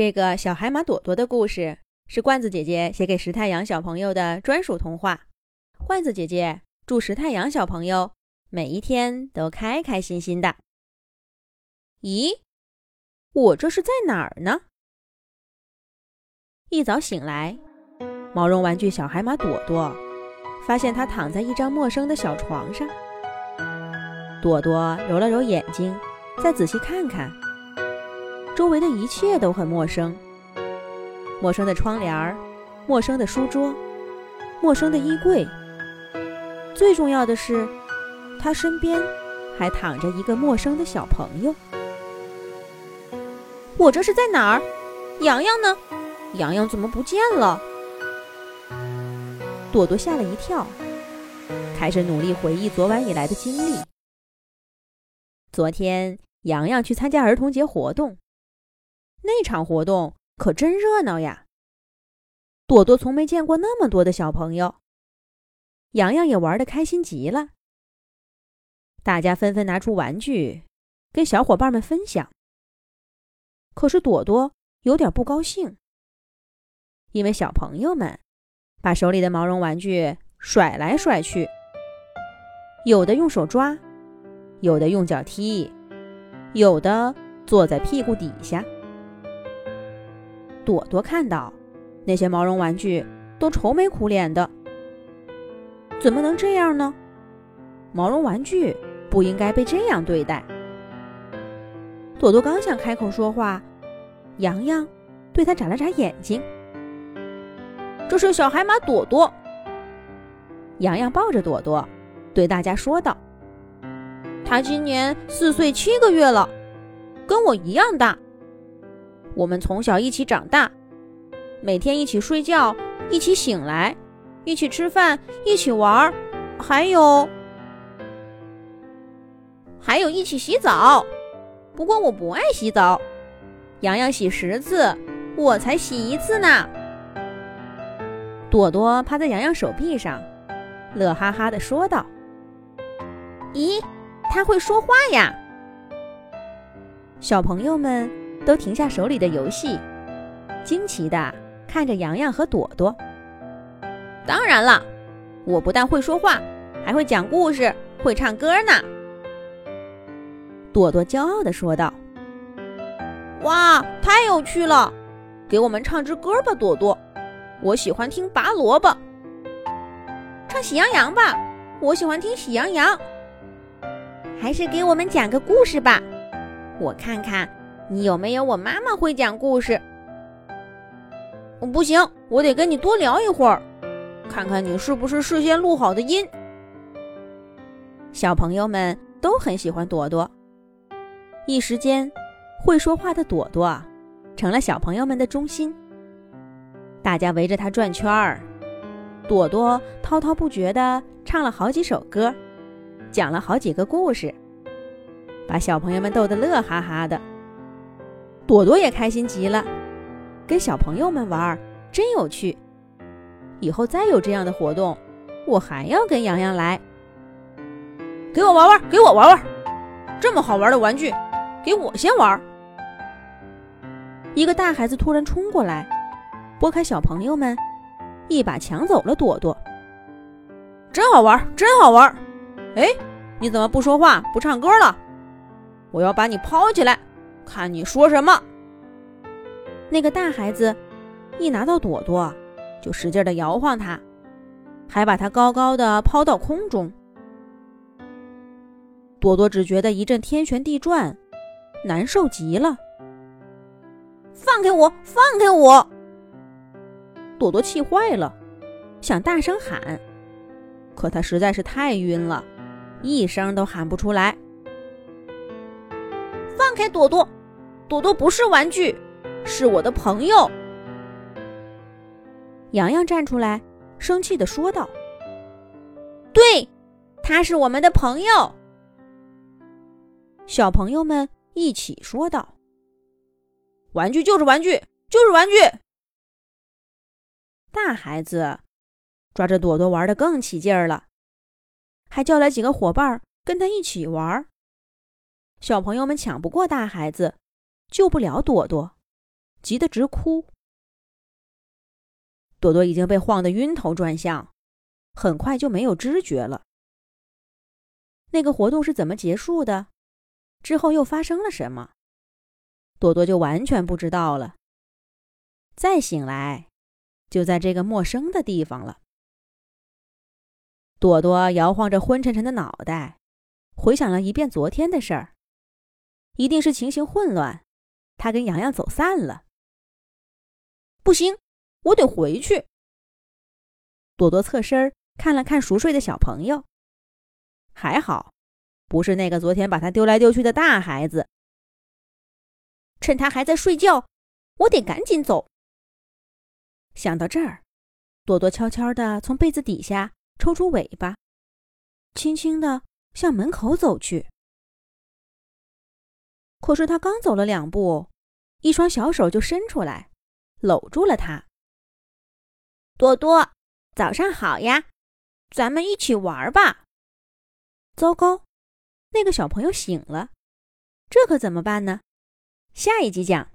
这个小海马朵朵的故事是罐子姐姐写给石太阳小朋友的专属童话。罐子姐姐祝石太阳小朋友每一天都开开心心的。咦，我这是在哪儿呢？一早醒来，毛绒玩具小海马朵朵发现它躺在一张陌生的小床上。朵朵揉了揉眼睛，再仔细看看。周围的一切都很陌生，陌生的窗帘儿，陌生的书桌，陌生的衣柜。最重要的是，他身边还躺着一个陌生的小朋友。我这是在哪儿？洋洋呢？洋洋怎么不见了？朵朵吓了一跳，开始努力回忆昨晚以来的经历。昨天，洋洋去参加儿童节活动。那场活动可真热闹呀！朵朵从没见过那么多的小朋友，洋洋也玩的开心极了。大家纷纷拿出玩具，跟小伙伴们分享。可是朵朵有点不高兴，因为小朋友们把手里的毛绒玩具甩来甩去，有的用手抓，有的用脚踢，有的坐在屁股底下。朵朵看到那些毛绒玩具都愁眉苦脸的，怎么能这样呢？毛绒玩具不应该被这样对待。朵朵刚想开口说话，洋洋对他眨了眨眼睛。这是小海马朵朵。洋洋抱着朵朵，对大家说道：“他今年四岁七个月了，跟我一样大。”我们从小一起长大，每天一起睡觉，一起醒来，一起吃饭，一起玩儿，还有还有一起洗澡。不过我不爱洗澡，洋洋洗十次，我才洗一次呢。朵朵趴在洋洋手臂上，乐哈哈地说道：“咦，他会说话呀！”小朋友们。都停下手里的游戏，惊奇的看着洋洋和朵朵。当然了，我不但会说话，还会讲故事，会唱歌呢。朵朵骄傲的说道：“哇，太有趣了！给我们唱支歌吧，朵朵。我喜欢听拔萝卜。唱喜羊羊吧，我喜欢听喜羊羊。还是给我们讲个故事吧，我看看。”你有没有我妈妈会讲故事？不行，我得跟你多聊一会儿，看看你是不是事先录好的音。小朋友们都很喜欢朵朵，一时间，会说话的朵朵成了小朋友们的中心。大家围着她转圈儿，朵朵滔滔不绝地唱了好几首歌，讲了好几个故事，把小朋友们逗得乐哈哈的。朵朵也开心极了，跟小朋友们玩真有趣。以后再有这样的活动，我还要跟洋洋来。给我玩玩，给我玩玩，这么好玩的玩具，给我先玩。一个大孩子突然冲过来，拨开小朋友们，一把抢走了朵朵。真好玩，真好玩！哎，你怎么不说话，不唱歌了？我要把你抛起来！看你说什么！那个大孩子一拿到朵朵，就使劲的摇晃它，还把它高高的抛到空中。朵朵只觉得一阵天旋地转，难受极了。放开我！放开我！朵朵气坏了，想大声喊，可她实在是太晕了，一声都喊不出来。放开朵朵！朵朵不是玩具，是我的朋友。洋洋站出来，生气的说道：“对，他是我们的朋友。”小朋友们一起说道：“玩具就是玩具，就是玩具。”大孩子抓着朵朵玩的更起劲儿了，还叫来几个伙伴跟他一起玩。小朋友们抢不过大孩子。救不了朵朵，急得直哭。朵朵已经被晃得晕头转向，很快就没有知觉了。那个活动是怎么结束的？之后又发生了什么？朵朵就完全不知道了。再醒来，就在这个陌生的地方了。朵朵摇晃着昏沉沉的脑袋，回想了一遍昨天的事儿。一定是情形混乱，他跟洋洋走散了。不行，我得回去。朵朵侧身看了看熟睡的小朋友，还好，不是那个昨天把他丢来丢去的大孩子。趁他还在睡觉，我得赶紧走。想到这儿，朵朵悄悄地从被子底下抽出尾巴，轻轻地向门口走去。可是他刚走了两步，一双小手就伸出来，搂住了他。多多，早上好呀，咱们一起玩吧。糟糕，那个小朋友醒了，这可怎么办呢？下一集讲。